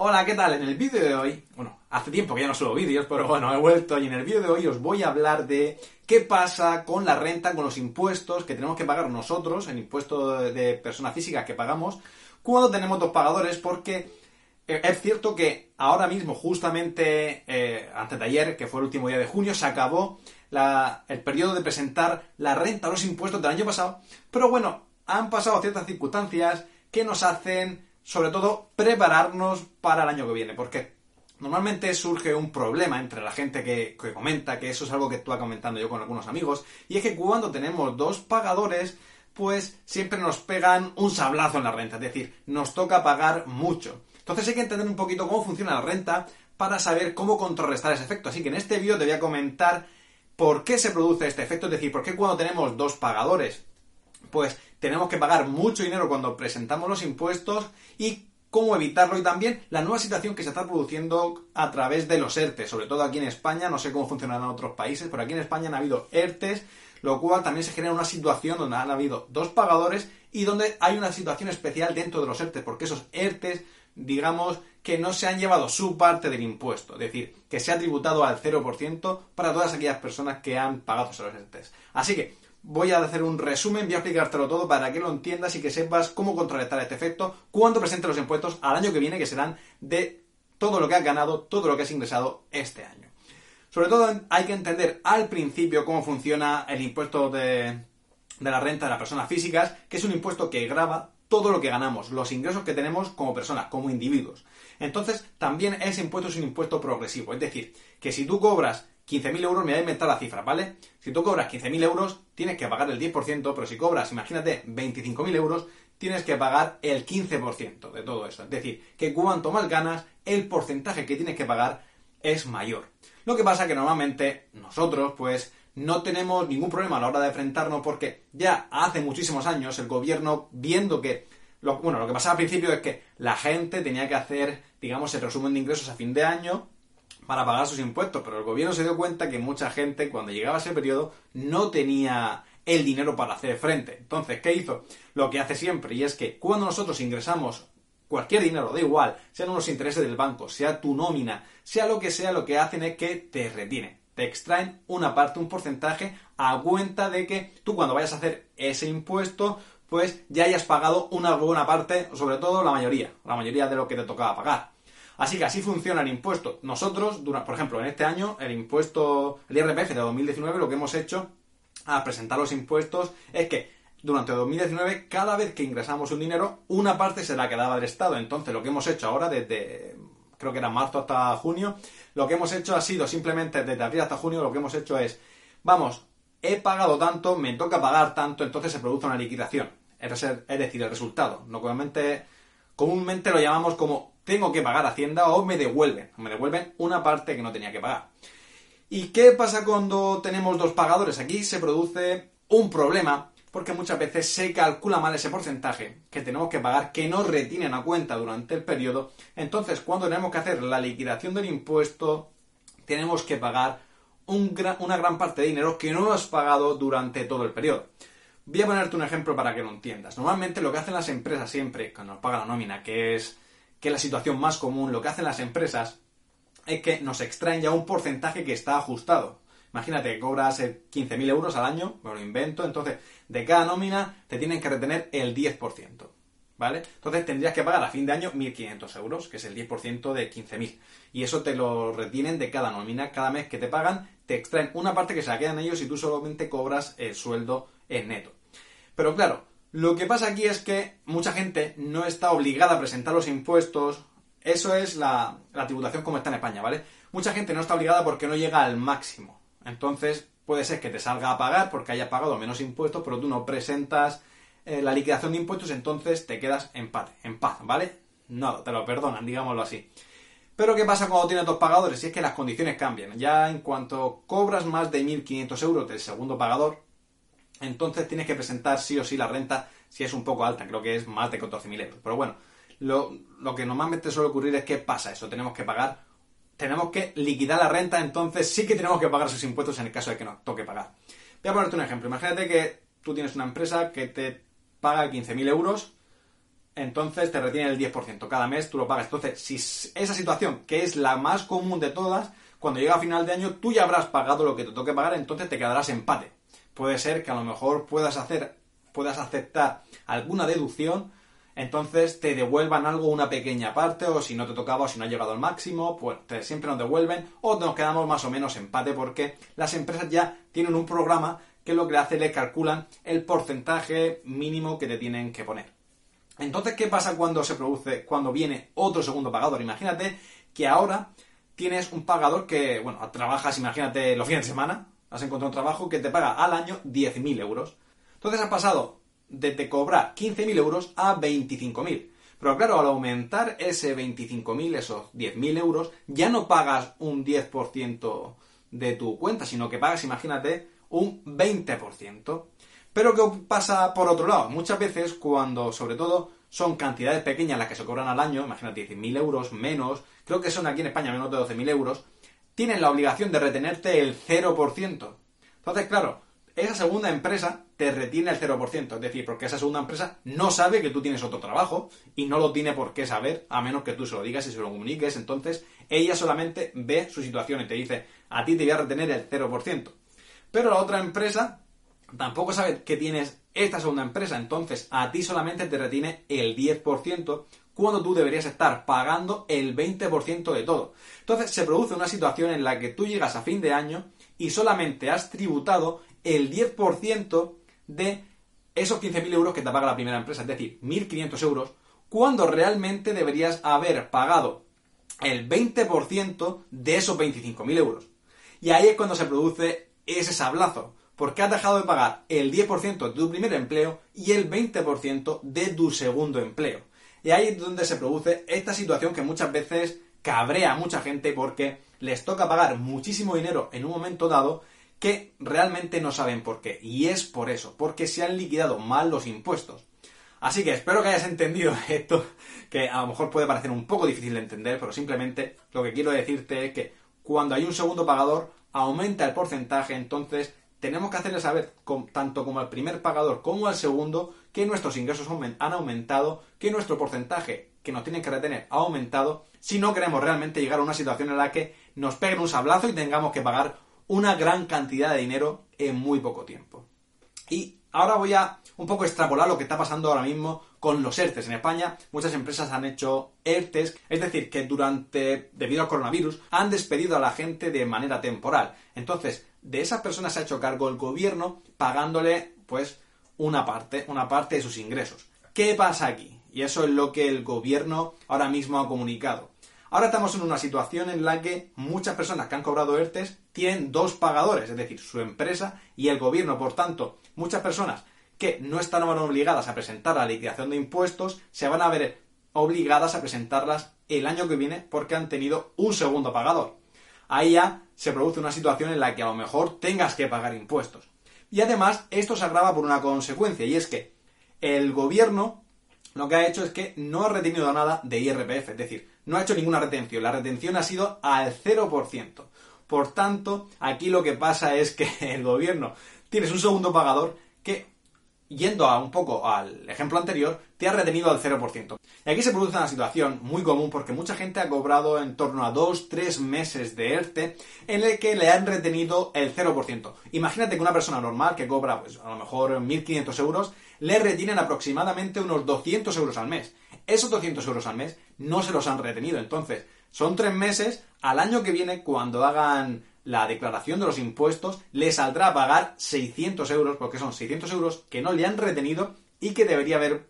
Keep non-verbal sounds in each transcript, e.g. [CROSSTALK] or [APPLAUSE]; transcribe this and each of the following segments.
Hola, ¿qué tal? En el vídeo de hoy, bueno, hace tiempo que ya no subo vídeos, pero bueno, he vuelto y en el vídeo de hoy os voy a hablar de qué pasa con la renta, con los impuestos que tenemos que pagar nosotros, el impuesto de persona física que pagamos, cuando tenemos dos pagadores, porque es cierto que ahora mismo, justamente eh, antes de ayer, que fue el último día de junio, se acabó el periodo de presentar la renta, los impuestos del año pasado, pero bueno, han pasado ciertas circunstancias que nos hacen sobre todo prepararnos para el año que viene, porque normalmente surge un problema entre la gente que, comenta, que eso es algo que estuve comentando yo con algunos amigos, y es que cuando tenemos dos pagadores, pues siempre nos pegan un sablazo en la renta, es decir, nos toca pagar mucho. Entonces hay que entender un poquito cómo funciona la renta para saber cómo contrarrestar ese efecto. Así que en este vídeo te voy a comentar por qué se produce este efecto, es decir, por qué cuando tenemos dos pagadores pues tenemos que pagar mucho dinero cuando presentamos los impuestos y cómo evitarlo y también la nueva situación que se está produciendo a través de los ERTES, sobre todo aquí en España, no sé cómo funcionará en otros países, pero aquí en España han habido ERTES, lo cual también se genera una situación donde han habido dos pagadores y donde hay una situación especial dentro de los ERTES, porque esos ERTES, digamos, que no se han llevado su parte del impuesto, es decir, que se ha tributado al 0% para todas aquellas personas que han pagado esos ERTES. Así que, voy a hacer un resumen, voy a explicártelo todo para que lo entiendas y que sepas cómo contrarrestar este efecto cuando presente los impuestos al año que viene, que serán de todo lo que has ganado, todo lo que has ingresado este año. Sobre todo hay que entender al principio cómo funciona el impuesto de, de la renta de las personas físicas, que es un impuesto que graba todo lo que ganamos, los ingresos que tenemos como personas, como individuos. Entonces, también ese impuesto es un impuesto progresivo, es decir, que si tú cobras 15.000 euros, me voy a inventar la cifra, ¿vale? Si tú cobras 15.000 euros, tienes que pagar el 10%, pero si cobras, imagínate, 25.000 euros, tienes que pagar el 15% de todo eso. Es decir, que cuanto más ganas, el porcentaje que tienes que pagar es mayor. Lo que pasa que normalmente nosotros, pues, no tenemos ningún problema a la hora de enfrentarnos porque ya hace muchísimos años el gobierno, viendo que bueno, lo que pasaba al principio es que la gente tenía que hacer, digamos, el resumen de ingresos a fin de año para pagar sus impuestos, pero el gobierno se dio cuenta que mucha gente cuando llegaba ese periodo no tenía el dinero para hacer frente. Entonces, ¿qué hizo? Lo que hace siempre, y es que cuando nosotros ingresamos cualquier dinero, da igual, sean unos intereses del banco, sea tu nómina, sea lo que sea, lo que hacen es que te retienen. Te extraen una parte, un porcentaje, a cuenta de que tú cuando vayas a hacer ese impuesto, pues ya hayas pagado una buena parte, sobre todo la mayoría, la mayoría de lo que te tocaba pagar. Así que así funciona el impuesto. Nosotros, por ejemplo, en este año, el impuesto, el IRPF de 2019, lo que hemos hecho al presentar los impuestos es que durante 2019, cada vez que ingresamos un dinero, una parte se la quedaba del Estado. Entonces, lo que hemos hecho ahora, desde creo que era marzo hasta junio, lo que hemos hecho ha sido simplemente desde abril hasta junio, lo que hemos hecho es, vamos, he pagado tanto, me toca pagar tanto, entonces se produce una liquidación. Es decir, el resultado. Normalmente, comúnmente lo llamamos como tengo que pagar Hacienda o me devuelven, me devuelven una parte que no tenía que pagar. ¿Y qué pasa cuando tenemos dos pagadores? Aquí se produce un problema porque muchas veces se calcula mal ese porcentaje que tenemos que pagar, que no retienen a cuenta durante el periodo. Entonces, cuando tenemos que hacer la liquidación del impuesto, tenemos que pagar una gran parte de dinero que no hemos pagado durante todo el periodo. Voy a ponerte un ejemplo para que lo entiendas. Normalmente lo que hacen las empresas siempre, cuando nos pagan la nómina, que es que la situación más común, lo que hacen las empresas es que nos extraen ya un porcentaje que está ajustado. Imagínate que cobras 15.000 euros al año, me lo invento, entonces de cada nómina te tienen que retener el 10%. ¿Vale? Entonces tendrías que pagar a fin de año 1.500 euros, que es el 10% de 15.000. Y eso te lo retienen de cada nómina. Cada mes que te pagan, te extraen una parte que se la quedan ellos y tú solamente cobras el sueldo en neto. Pero claro, lo que pasa aquí es que mucha gente no está obligada a presentar los impuestos. Eso es la, tributación como está en España, ¿vale? Mucha gente no está obligada porque no llega al máximo. Entonces, puede ser que te salga a pagar porque haya pagado menos impuestos, pero tú no presentas eh, la liquidación de impuestos, entonces te quedas en paz, en paz, ¿vale? No, te lo perdonan, digámoslo así. Pero ¿qué pasa cuando tienes dos pagadores? Si es que las condiciones cambian. Ya en cuanto cobras más de 1.500 euros del segundo pagador, entonces tienes que presentar sí o sí la renta si es un poco alta, creo que es más de 14.000 euros. Pero bueno, lo, que normalmente suele ocurrir es que pasa eso, tenemos que pagar, tenemos que liquidar la renta, entonces sí que tenemos que pagar esos impuestos en el caso de que nos toque pagar. Voy a ponerte un ejemplo, imagínate que tú tienes una empresa que te paga 15.000 euros entonces te retienen el 10%. Cada mes tú lo pagas. Entonces, si esa situación, que es la más común de todas, cuando llega a final de año tú ya habrás pagado lo que te toque pagar, entonces te quedarás empate. Puede ser que a lo mejor puedas hacer, puedas aceptar alguna deducción, entonces te devuelvan algo, una pequeña parte, o si no te tocaba o si no ha llegado al máximo, pues siempre nos devuelven, o nos quedamos más o menos empate porque las empresas ya tienen un programa que lo que hace le calculan el porcentaje mínimo que te tienen que poner. Entonces, ¿qué pasa cuando se produce, cuando viene otro segundo pagador? Imagínate que ahora tienes un pagador que, bueno, trabajas, imagínate, los fines de semana, has encontrado un trabajo que te paga al año 10.000 euros. Entonces has pasado de te cobrar 15.000 euros a 25.000. Pero claro, al aumentar ese 25.000, esos 10.000 euros, ya no pagas un 10% de tu cuenta, sino que pagas, imagínate, un 20%. Pero ¿qué pasa por otro lado? Muchas veces cuando, sobre todo, son cantidades pequeñas las que se cobran al año, imagínate 10.000 euros menos, creo que son aquí en España menos de 12.000 euros, tienen la obligación de retenerte el 0%. Entonces, claro, esa segunda empresa te retiene el 0%, es decir, porque esa segunda empresa no sabe que tú tienes otro trabajo y no lo tiene por qué saber, a menos que tú se lo digas y se lo comuniques, entonces ella solamente ve su situación y te dice, a ti te voy a retener el 0%. Pero la otra empresa tampoco sabe que tienes esta segunda empresa, entonces a ti solamente te retiene el 10% cuando tú deberías estar pagando el 20% de todo. Entonces se produce una situación en la que tú llegas a fin de año y solamente has tributado el 10% de esos 15.000 euros que te paga la primera empresa, es decir, 1.500 euros, cuando realmente deberías haber pagado el 20% de esos 25.000 euros. Y ahí es cuando se produce ese sablazo, porque has dejado de pagar el 10% de tu primer empleo y el 20% de tu segundo empleo. Y ahí es donde se produce esta situación que muchas veces cabrea a mucha gente porque les toca pagar muchísimo dinero en un momento dado que realmente no saben por qué. Y es por eso, porque se han liquidado mal los impuestos. Así que espero que hayas entendido [LAUGHS] esto, que a lo mejor puede parecer un poco difícil de entender, pero simplemente lo que quiero decirte es que cuando hay un segundo pagador, aumenta el porcentaje, entonces tenemos que hacerle saber, tanto como al primer pagador como al segundo, que nuestros ingresos han aumentado, que nuestro porcentaje que nos tienen que retener ha aumentado, si no queremos realmente llegar a una situación en la que nos peguen un sablazo y tengamos que pagar una gran cantidad de dinero en muy poco tiempo. Y ahora voy a un poco extrapolar lo que está pasando ahora mismo con los ERTES. En España muchas empresas han hecho ERTES, es decir, que durante, debido al coronavirus, han despedido a la gente de manera temporal. Entonces, de esas personas se ha hecho cargo el gobierno pagándole, pues, una parte, una parte de sus ingresos. ¿Qué pasa aquí? Y eso es lo que el gobierno ahora mismo ha comunicado. Ahora estamos en una situación en la que muchas personas que han cobrado ERTES tienen dos pagadores, es decir, su empresa y el gobierno. Por tanto, muchas personas que no están obligadas a presentar la liquidación de impuestos se van a ver obligadas a presentarlas el año que viene porque han tenido un segundo pagador. Ahí ya se produce una situación en la que a lo mejor tengas que pagar impuestos. Y además, esto se agrava por una consecuencia, y es que el gobierno lo que ha hecho es que no ha retenido nada de IRPF, es decir, no ha hecho ninguna retención. La retención ha sido al 0%. Por tanto, aquí lo que pasa es que el gobierno tienes un segundo pagador que, yendo a un poco al ejemplo anterior, te ha retenido al 0%. Y aquí se produce una situación muy común porque mucha gente ha cobrado en torno a 2-3 meses de ERTE en el que le han retenido el 0%. Imagínate que una persona normal que cobra pues, a lo mejor 1.500 euros le retienen aproximadamente unos 200 euros al mes. Esos 200 euros al mes no se los han retenido. Entonces, son tres meses. Al año que viene, cuando hagan la declaración de los impuestos, le saldrá a pagar 600 euros, porque son 600 euros que no le han retenido y que debería haber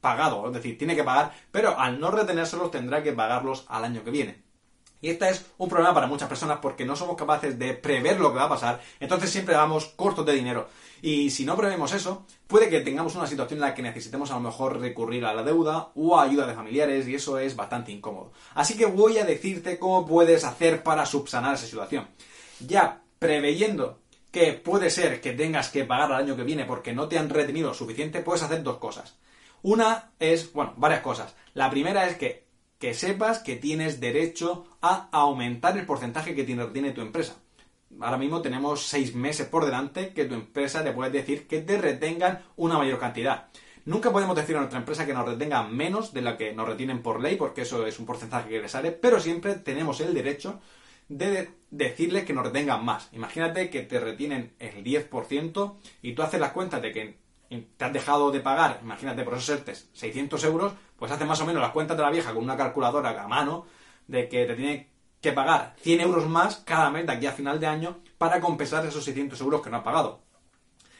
pagado. Es decir, tiene que pagar, pero al no retenérselos tendrá que pagarlos al año que viene. Y este es un problema para muchas personas porque no somos capaces de prever lo que va a pasar, entonces siempre vamos cortos de dinero. Y si no prevemos eso, puede que tengamos una situación en la que necesitemos a lo mejor recurrir a la deuda o a ayuda de familiares y eso es bastante incómodo. Así que voy a decirte cómo puedes hacer para subsanar esa situación. Ya preveyendo que puede ser que tengas que pagar al año que viene porque no te han retenido suficiente, puedes hacer dos cosas. Una es, bueno, varias cosas. La primera es que, que sepas que tienes derecho a aumentar el porcentaje que tiene, tu empresa ahora mismo tenemos seis meses por delante que tu empresa te puede decir que te retengan una mayor cantidad. Nunca podemos decir a nuestra empresa que nos retenga menos de la que nos retienen por ley, porque eso es un porcentaje que le sale, pero siempre tenemos el derecho de decirle que nos retengan más. Imagínate que te retienen el 10% y tú haces las cuentas de que te has dejado de pagar, imagínate por esos ERTES, 600 euros, pues haces más o menos las cuentas de la vieja con una calculadora a mano de que te tiene que pagar 100 euros más cada mes de aquí a final de año para compensar esos 600 euros que no has pagado,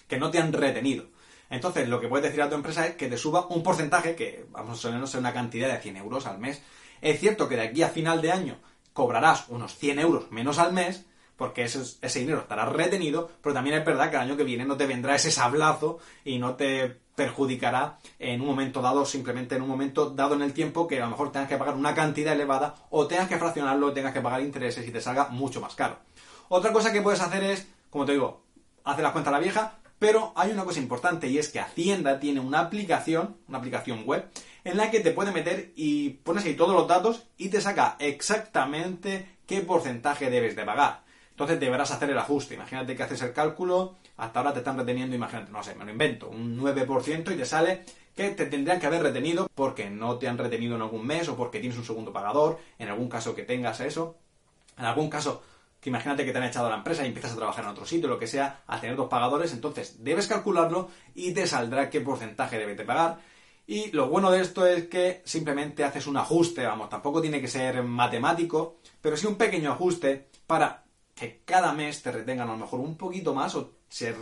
que no te han retenido. Entonces, lo que puedes decir a tu empresa es que te suba un porcentaje, que vamos a menos una cantidad de 100 euros al mes. Es cierto que de aquí a final de año cobrarás unos 100 euros menos al mes, porque ese, ese dinero estará retenido, pero también es verdad que el año que viene no te vendrá ese sablazo y no te perjudicará en un momento dado, simplemente en un momento dado en el tiempo que a lo mejor tengas que pagar una cantidad elevada o tengas que fraccionarlo, tengas que pagar intereses y te salga mucho más caro. Otra cosa que puedes hacer es, como te digo, hacer las cuentas a la vieja, pero hay una cosa importante y es que Hacienda tiene una aplicación, una aplicación web, en la que te puede meter y pones ahí todos los datos y te saca exactamente qué porcentaje debes de pagar. Entonces deberás hacer el ajuste. Imagínate que haces el cálculo, hasta ahora te están reteniendo, imagínate, no sé, me lo invento, un 9% y te sale que te tendrían que haber retenido porque no te han retenido en algún mes o porque tienes un segundo pagador, en algún caso que tengas eso. En algún caso, que imagínate que te han echado a la empresa y empiezas a trabajar en otro sitio, lo que sea, a tener dos pagadores, entonces debes calcularlo y te saldrá qué porcentaje debes de pagar. Y lo bueno de esto es que simplemente haces un ajuste, vamos, tampoco tiene que ser matemático, pero sí un pequeño ajuste para que cada mes te retengan a lo mejor un poquito más o se,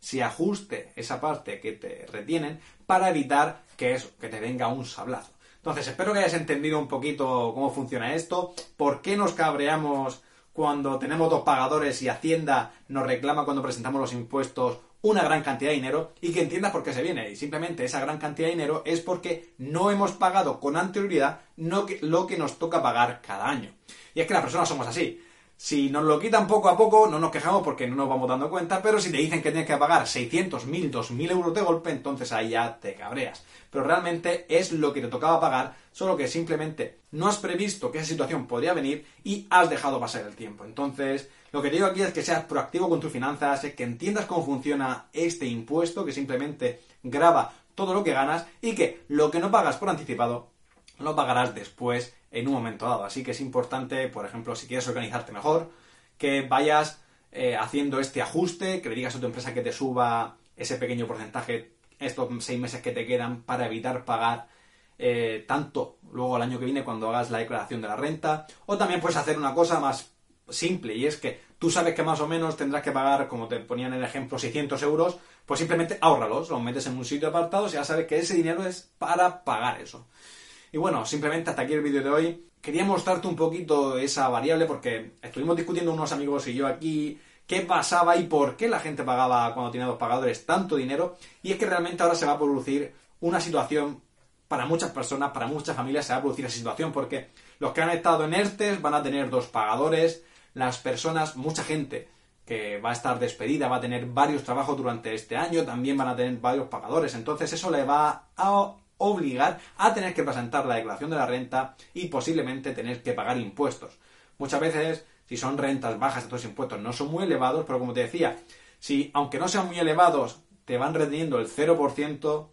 se ajuste esa parte que te retienen para evitar que eso, que te venga un sablazo. Entonces, espero que hayas entendido un poquito cómo funciona esto, por qué nos cabreamos cuando tenemos dos pagadores y Hacienda nos reclama cuando presentamos los impuestos una gran cantidad de dinero y que entiendas por qué se viene. Y simplemente esa gran cantidad de dinero es porque no hemos pagado con anterioridad lo que nos toca pagar cada año. Y es que las personas somos así. Si nos lo quitan poco a poco, no nos quejamos porque no nos vamos dando cuenta, pero si te dicen que tienes que pagar 600, 1000, 2000 euros de golpe, entonces ahí ya te cabreas. Pero realmente es lo que te tocaba pagar, solo que simplemente no has previsto que esa situación podría venir y has dejado pasar el tiempo. Entonces, lo que te digo aquí es que seas proactivo con tus finanzas, que entiendas cómo funciona este impuesto, que simplemente graba todo lo que ganas y que lo que no pagas por anticipado lo pagarás después en un momento dado. Así que es importante, por ejemplo, si quieres organizarte mejor, que vayas eh, haciendo este ajuste, que le digas a tu empresa que te suba ese pequeño porcentaje estos seis meses que te quedan para evitar pagar eh, tanto luego el año que viene cuando hagas la declaración de la renta. O también puedes hacer una cosa más simple y es que tú sabes que más o menos tendrás que pagar, como te ponían en el ejemplo, 600 euros, pues simplemente ahórralos, los metes en un sitio apartado y ya sabes que ese dinero es para pagar eso. Y bueno, simplemente hasta aquí el vídeo de hoy. Quería mostrarte un poquito esa variable porque estuvimos discutiendo unos amigos y yo aquí qué pasaba y por qué la gente pagaba cuando tenía dos pagadores tanto dinero. Y es que realmente ahora se va a producir una situación para muchas personas, para muchas familias se va a producir esa situación porque los que han estado en ERTES van a tener dos pagadores, las personas, mucha gente que va a estar despedida, va a tener varios trabajos durante este año, también van a tener varios pagadores. Entonces eso le va a obligar a tener que presentar la declaración de la renta y posiblemente tener que pagar impuestos. Muchas veces, si son rentas bajas, estos impuestos no son muy elevados, pero como te decía, si aunque no sean muy elevados, te van reteniendo el 0%,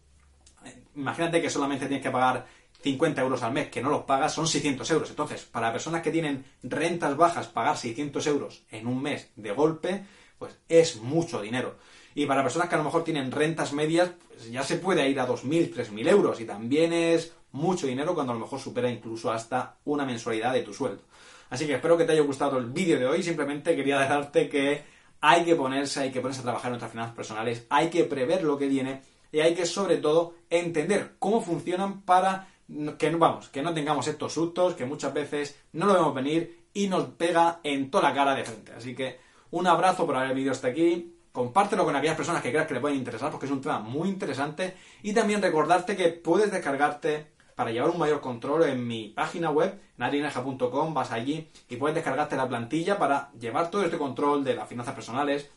imagínate que solamente tienes que pagar 50 euros al mes, que no los pagas, son 600 euros. Entonces, para personas que tienen rentas bajas, pagar 600 euros en un mes de golpe, pues es mucho dinero. Y para personas que a lo mejor tienen rentas medias, pues ya se puede ir a 2.000, 3.000 euros. Y también es mucho dinero cuando a lo mejor supera incluso hasta una mensualidad de tu sueldo. Así que espero que te haya gustado el vídeo de hoy. Simplemente quería dejarte que hay que ponerse, hay que ponerse a trabajar en nuestras finanzas personales, hay que prever lo que viene y hay que sobre todo entender cómo funcionan para que vamos, que no tengamos estos sustos que muchas veces no lo vemos venir y nos pega en toda la cara de frente. Así que un abrazo por haber el vídeo hasta aquí compártelo con aquellas personas que creas que le pueden interesar porque es un tema muy interesante y también recordarte que puedes descargarte para llevar un mayor control en mi página web, nadieneja.com, vas allí y puedes descargarte la plantilla para llevar todo este control de las finanzas personales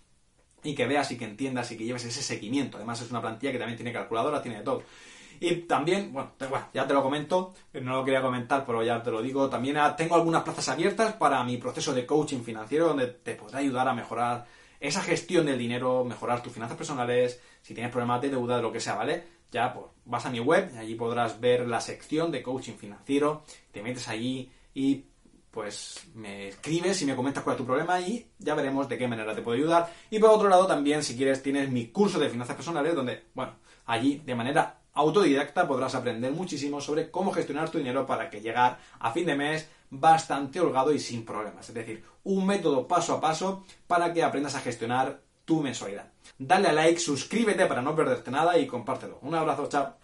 y que veas y que entiendas y que lleves ese seguimiento. Además es una plantilla que también tiene calculadora, tiene de todo. Y también, bueno, ya te lo comento, no lo quería comentar, pero ya te lo digo, también tengo algunas plazas abiertas para mi proceso de coaching financiero donde te podrá ayudar a mejorar esa gestión del dinero, mejorar tus finanzas personales, si tienes problemas de deuda, de lo que sea, ¿vale? ya pues, vas a mi web, y allí podrás ver la sección de coaching financiero, te metes allí y pues me escribes y me comentas cuál es tu problema y ya veremos de qué manera te puedo ayudar. Y por otro lado también, si quieres, tienes mi curso de finanzas personales donde, bueno, allí de manera autodidacta podrás aprender muchísimo sobre cómo gestionar tu dinero para que llegar a fin de mes bastante holgado y sin problemas. Es decir, un método paso a paso para que aprendas a gestionar tu mensualidad. Dale a like, suscríbete para no perderte nada y compártelo. Un abrazo, chao.